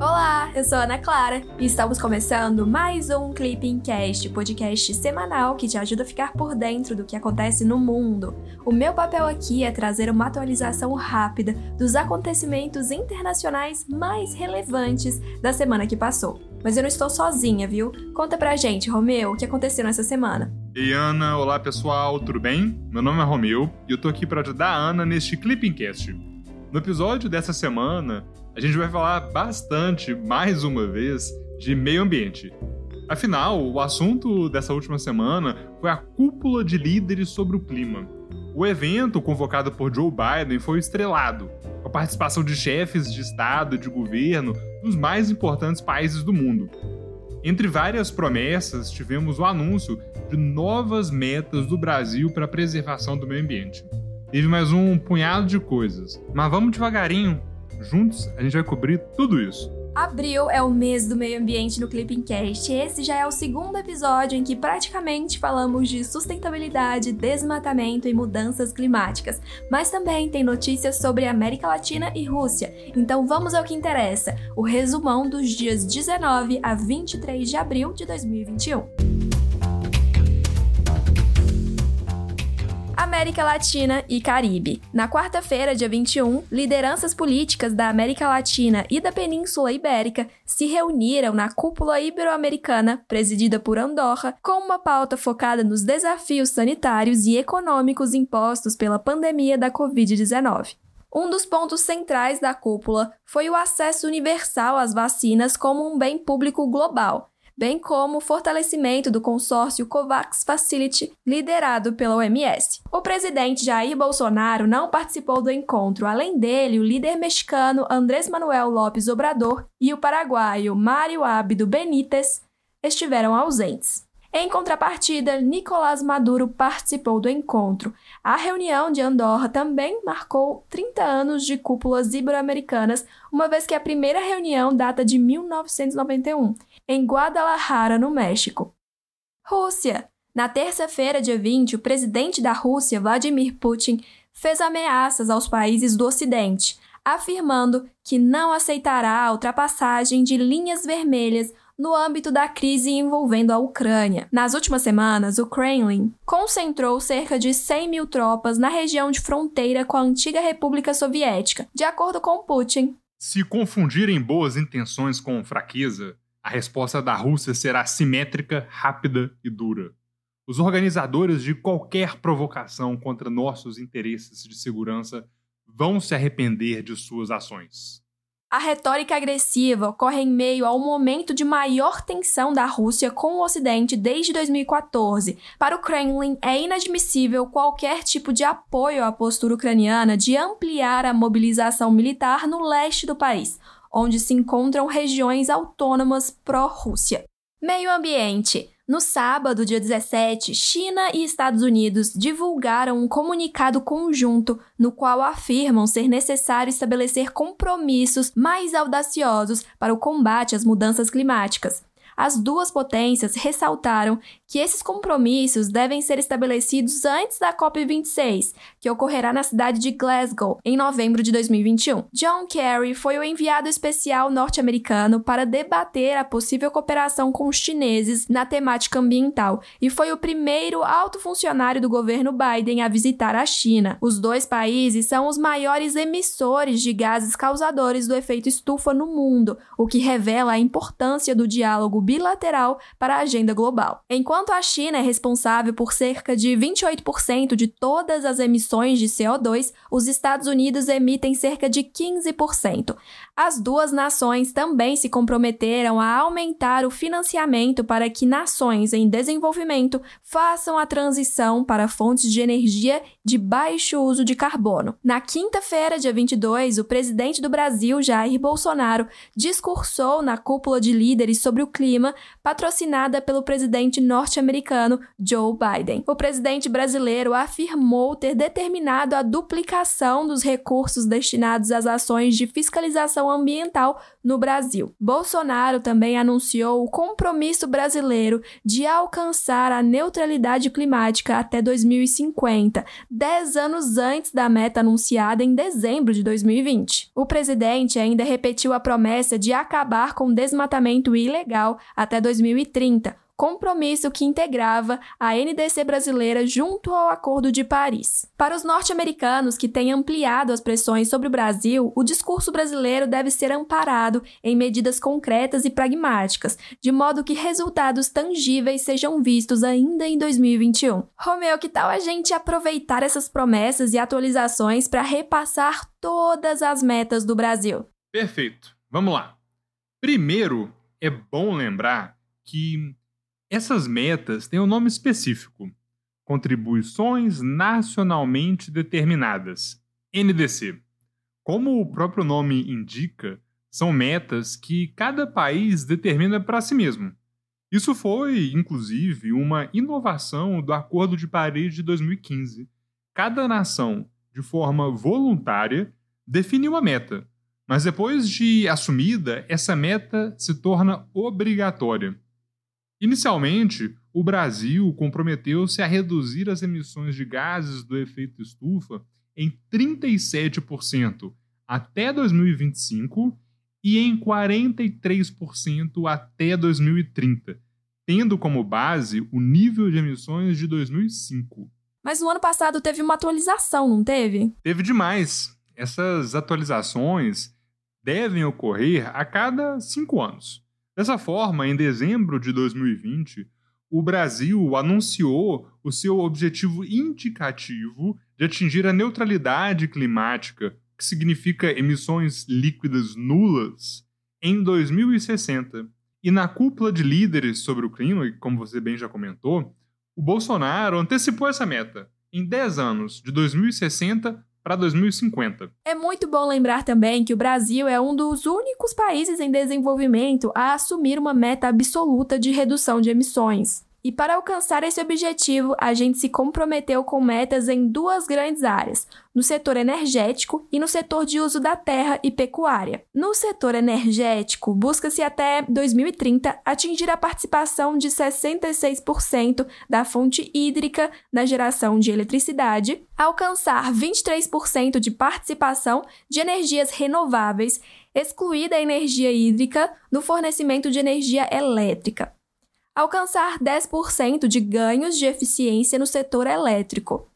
Olá, eu sou Ana Clara e estamos começando mais um Clipping Cast, podcast semanal que te ajuda a ficar por dentro do que acontece no mundo. O meu papel aqui é trazer uma atualização rápida dos acontecimentos internacionais mais relevantes da semana que passou. Mas eu não estou sozinha, viu? Conta pra gente, Romeu, o que aconteceu nessa semana. Ei, Ana, olá pessoal, tudo bem? Meu nome é Romeu e eu tô aqui para ajudar a Ana neste Clipping Cast. No episódio dessa semana, a gente vai falar bastante, mais uma vez, de meio ambiente. Afinal, o assunto dessa última semana foi a cúpula de líderes sobre o clima. O evento, convocado por Joe Biden, foi estrelado, com a participação de chefes de Estado e de governo dos mais importantes países do mundo. Entre várias promessas, tivemos o anúncio de novas metas do Brasil para a preservação do meio ambiente. Teve mais um punhado de coisas, mas vamos devagarinho Juntos, a gente vai cobrir tudo isso. Abril é o mês do meio ambiente no Clipping Cast. Esse já é o segundo episódio em que praticamente falamos de sustentabilidade, desmatamento e mudanças climáticas. Mas também tem notícias sobre América Latina e Rússia. Então vamos ao que interessa: o resumão dos dias 19 a 23 de abril de 2021. América Latina e Caribe. Na quarta-feira, dia 21, lideranças políticas da América Latina e da Península Ibérica se reuniram na cúpula ibero-americana, presidida por Andorra, com uma pauta focada nos desafios sanitários e econômicos impostos pela pandemia da Covid-19. Um dos pontos centrais da cúpula foi o acesso universal às vacinas como um bem público global, bem como o fortalecimento do consórcio COVAX Facility, liderado pela OMS. O presidente Jair Bolsonaro não participou do encontro. Além dele, o líder mexicano Andrés Manuel López Obrador e o paraguaio Mário Abdo Benítez estiveram ausentes. Em contrapartida, Nicolás Maduro participou do encontro. A reunião de Andorra também marcou 30 anos de cúpulas ibero-americanas, uma vez que a primeira reunião data de 1991 em Guadalajara, no México. Rússia. Na terça-feira, dia 20, o presidente da Rússia, Vladimir Putin, fez ameaças aos países do Ocidente, afirmando que não aceitará a ultrapassagem de linhas vermelhas no âmbito da crise envolvendo a Ucrânia. Nas últimas semanas, o Kremlin concentrou cerca de 100 mil tropas na região de fronteira com a antiga República Soviética. De acordo com Putin, se confundirem boas intenções com fraqueza, a resposta da Rússia será simétrica, rápida e dura. Os organizadores de qualquer provocação contra nossos interesses de segurança vão se arrepender de suas ações. A retórica agressiva ocorre em meio ao momento de maior tensão da Rússia com o Ocidente desde 2014. Para o Kremlin, é inadmissível qualquer tipo de apoio à postura ucraniana de ampliar a mobilização militar no leste do país, onde se encontram regiões autônomas pró-Rússia. Meio ambiente. No sábado, dia 17, China e Estados Unidos divulgaram um comunicado conjunto no qual afirmam ser necessário estabelecer compromissos mais audaciosos para o combate às mudanças climáticas. As duas potências ressaltaram que esses compromissos devem ser estabelecidos antes da COP26, que ocorrerá na cidade de Glasgow em novembro de 2021. John Kerry foi o enviado especial norte-americano para debater a possível cooperação com os chineses na temática ambiental e foi o primeiro alto funcionário do governo Biden a visitar a China. Os dois países são os maiores emissores de gases causadores do efeito estufa no mundo, o que revela a importância do diálogo bilateral para a agenda global. Enquanto Enquanto a China é responsável por cerca de 28% de todas as emissões de CO2, os Estados Unidos emitem cerca de 15%. As duas nações também se comprometeram a aumentar o financiamento para que nações em desenvolvimento façam a transição para fontes de energia de baixo uso de carbono. Na quinta-feira, dia 22, o presidente do Brasil, Jair Bolsonaro, discursou na cúpula de líderes sobre o clima, patrocinada pelo presidente norte norte-americano Joe Biden. O presidente brasileiro afirmou ter determinado a duplicação dos recursos destinados às ações de fiscalização ambiental no Brasil. Bolsonaro também anunciou o compromisso brasileiro de alcançar a neutralidade climática até 2050, dez anos antes da meta anunciada em dezembro de 2020. O presidente ainda repetiu a promessa de acabar com o desmatamento ilegal até 2030, compromisso que integrava a NDC brasileira junto ao Acordo de Paris. Para os norte-americanos que têm ampliado as pressões sobre o Brasil, o discurso brasileiro deve ser amparado em medidas concretas e pragmáticas, de modo que resultados tangíveis sejam vistos ainda em 2021. Romeu, que tal a gente aproveitar essas promessas e atualizações para repassar todas as metas do Brasil? Perfeito. Vamos lá. Primeiro, é bom lembrar que essas metas têm um nome específico: Contribuições Nacionalmente Determinadas, NDC. Como o próprio nome indica, são metas que cada país determina para si mesmo. Isso foi, inclusive, uma inovação do Acordo de Paris de 2015. Cada nação, de forma voluntária, define uma meta, mas depois de assumida, essa meta se torna obrigatória. Inicialmente, o Brasil comprometeu-se a reduzir as emissões de gases do efeito estufa em 37% até 2025 e em 43% até 2030, tendo como base o nível de emissões de 2005. Mas no ano passado teve uma atualização, não teve? Teve demais. Essas atualizações devem ocorrer a cada cinco anos. Dessa forma, em dezembro de 2020, o Brasil anunciou o seu objetivo indicativo de atingir a neutralidade climática, que significa emissões líquidas nulas, em 2060. E na cúpula de líderes sobre o clima, como você bem já comentou, o Bolsonaro antecipou essa meta. Em 10 anos, de 2060 para 2050. É muito bom lembrar também que o Brasil é um dos únicos países em desenvolvimento a assumir uma meta absoluta de redução de emissões. E para alcançar esse objetivo, a gente se comprometeu com metas em duas grandes áreas: no setor energético e no setor de uso da terra e pecuária. No setor energético, busca-se até 2030 atingir a participação de 66% da fonte hídrica na geração de eletricidade, alcançar 23% de participação de energias renováveis, excluída a energia hídrica no fornecimento de energia elétrica alcançar 10% de ganhos de eficiência no setor elétrico,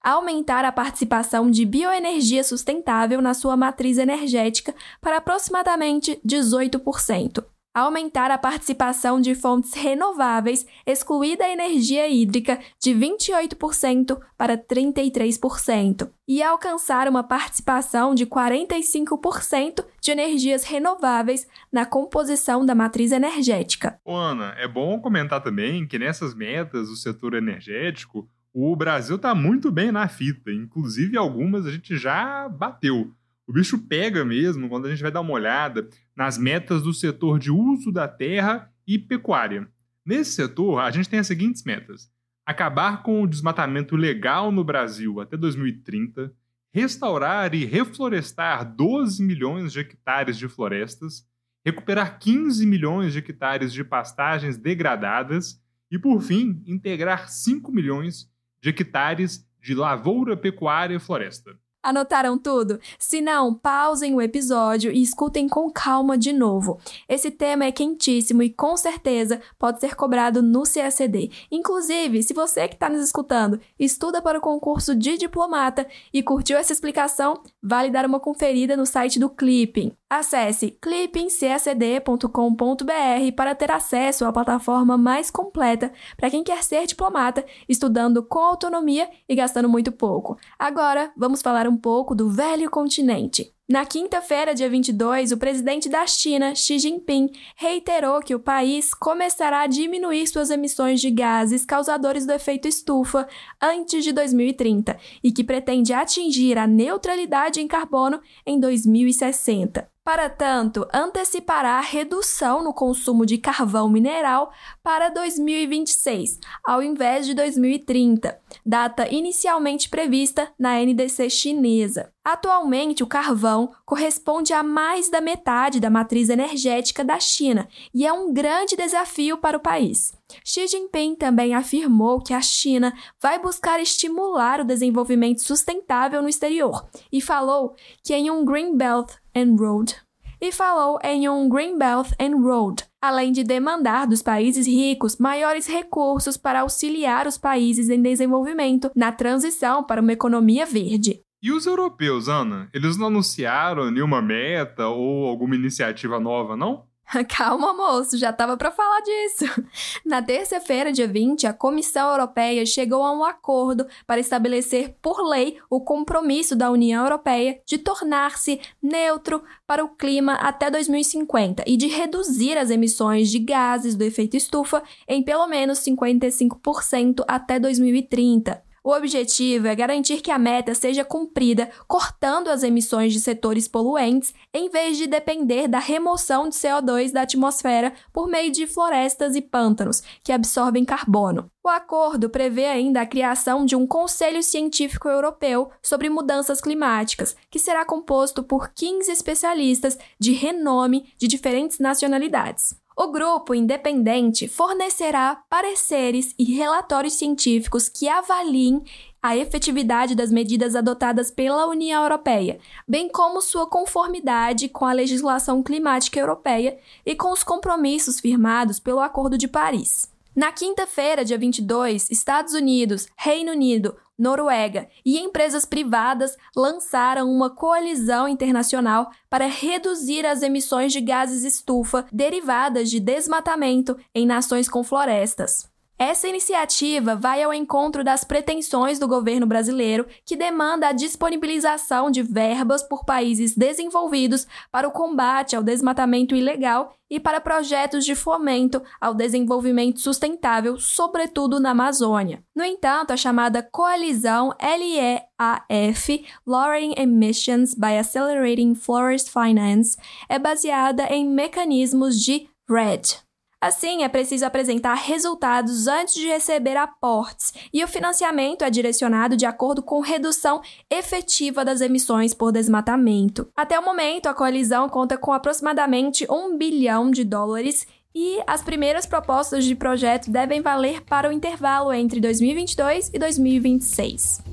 aumentar a participação de bioenergia sustentável na sua matriz energética para aproximadamente 18%, aumentar a participação de fontes renováveis, excluída a energia hídrica, de 28% para 33%, e alcançar uma participação de 45% de energias renováveis na composição da matriz energética. Ô Ana, é bom comentar também que nessas metas do setor energético, o Brasil está muito bem na fita, inclusive algumas a gente já bateu. O bicho pega mesmo quando a gente vai dar uma olhada nas metas do setor de uso da terra e pecuária. Nesse setor, a gente tem as seguintes metas: acabar com o desmatamento legal no Brasil até 2030, restaurar e reflorestar 12 milhões de hectares de florestas, recuperar 15 milhões de hectares de pastagens degradadas e, por fim, integrar 5 milhões de hectares de lavoura, pecuária e floresta. Anotaram tudo? Se não, pausem o episódio e escutem com calma de novo. Esse tema é quentíssimo e com certeza pode ser cobrado no CACD. Inclusive, se você que está nos escutando estuda para o concurso de diplomata e curtiu essa explicação, vale dar uma conferida no site do Clipping. Acesse clippingcacd.com.br para ter acesso à plataforma mais completa para quem quer ser diplomata, estudando com autonomia e gastando muito pouco. Agora, vamos falar um pouco do velho continente. Na quinta-feira, dia 22, o presidente da China, Xi Jinping, reiterou que o país começará a diminuir suas emissões de gases causadores do efeito estufa antes de 2030 e que pretende atingir a neutralidade em carbono em 2060. Para tanto, antecipará a redução no consumo de carvão mineral para 2026, ao invés de 2030, data inicialmente prevista na NDC chinesa. Atualmente, o carvão corresponde a mais da metade da matriz energética da China e é um grande desafio para o país. Xi Jinping também afirmou que a China vai buscar estimular o desenvolvimento sustentável no exterior e falou que em um Green Belt and Road e falou em um Green Belt and Road, além de demandar dos países ricos maiores recursos para auxiliar os países em desenvolvimento na transição para uma economia verde. E os europeus, Ana? Eles não anunciaram nenhuma meta ou alguma iniciativa nova, não? Calma, moço, já estava para falar disso. Na terça-feira, dia 20, a Comissão Europeia chegou a um acordo para estabelecer por lei o compromisso da União Europeia de tornar-se neutro para o clima até 2050 e de reduzir as emissões de gases do efeito estufa em pelo menos 55% até 2030. O objetivo é garantir que a meta seja cumprida cortando as emissões de setores poluentes, em vez de depender da remoção de CO2 da atmosfera por meio de florestas e pântanos, que absorvem carbono. O acordo prevê ainda a criação de um Conselho Científico Europeu sobre Mudanças Climáticas, que será composto por 15 especialistas de renome de diferentes nacionalidades. O grupo independente fornecerá pareceres e relatórios científicos que avaliem a efetividade das medidas adotadas pela União Europeia, bem como sua conformidade com a legislação climática europeia e com os compromissos firmados pelo Acordo de Paris. Na quinta-feira, dia 22, Estados Unidos, Reino Unido, Noruega e empresas privadas lançaram uma coalizão internacional para reduzir as emissões de gases estufa derivadas de desmatamento em nações com florestas. Essa iniciativa vai ao encontro das pretensões do governo brasileiro, que demanda a disponibilização de verbas por países desenvolvidos para o combate ao desmatamento ilegal e para projetos de fomento ao desenvolvimento sustentável, sobretudo na Amazônia. No entanto, a chamada coalizão LEAF, Lowering Emissions by Accelerating Forest Finance, é baseada em mecanismos de RED, Assim, é preciso apresentar resultados antes de receber aportes, e o financiamento é direcionado de acordo com redução efetiva das emissões por desmatamento. Até o momento, a coalizão conta com aproximadamente 1 bilhão de dólares e as primeiras propostas de projeto devem valer para o intervalo entre 2022 e 2026.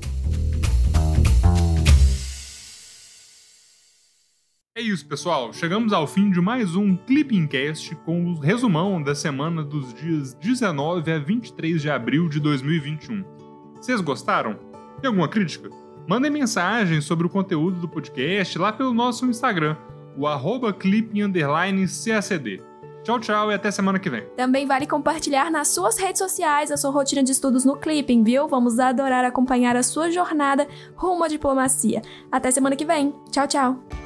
É isso, pessoal. Chegamos ao fim de mais um Clipping Cast com o resumão da semana dos dias 19 a 23 de abril de 2021. Vocês gostaram? Tem alguma crítica? Mandem mensagem sobre o conteúdo do podcast lá pelo nosso Instagram, o arroba clipping_cacd. Tchau, tchau e até semana que vem. Também vale compartilhar nas suas redes sociais a sua rotina de estudos no Clipping, viu? Vamos adorar acompanhar a sua jornada rumo à diplomacia. Até semana que vem. Tchau, tchau.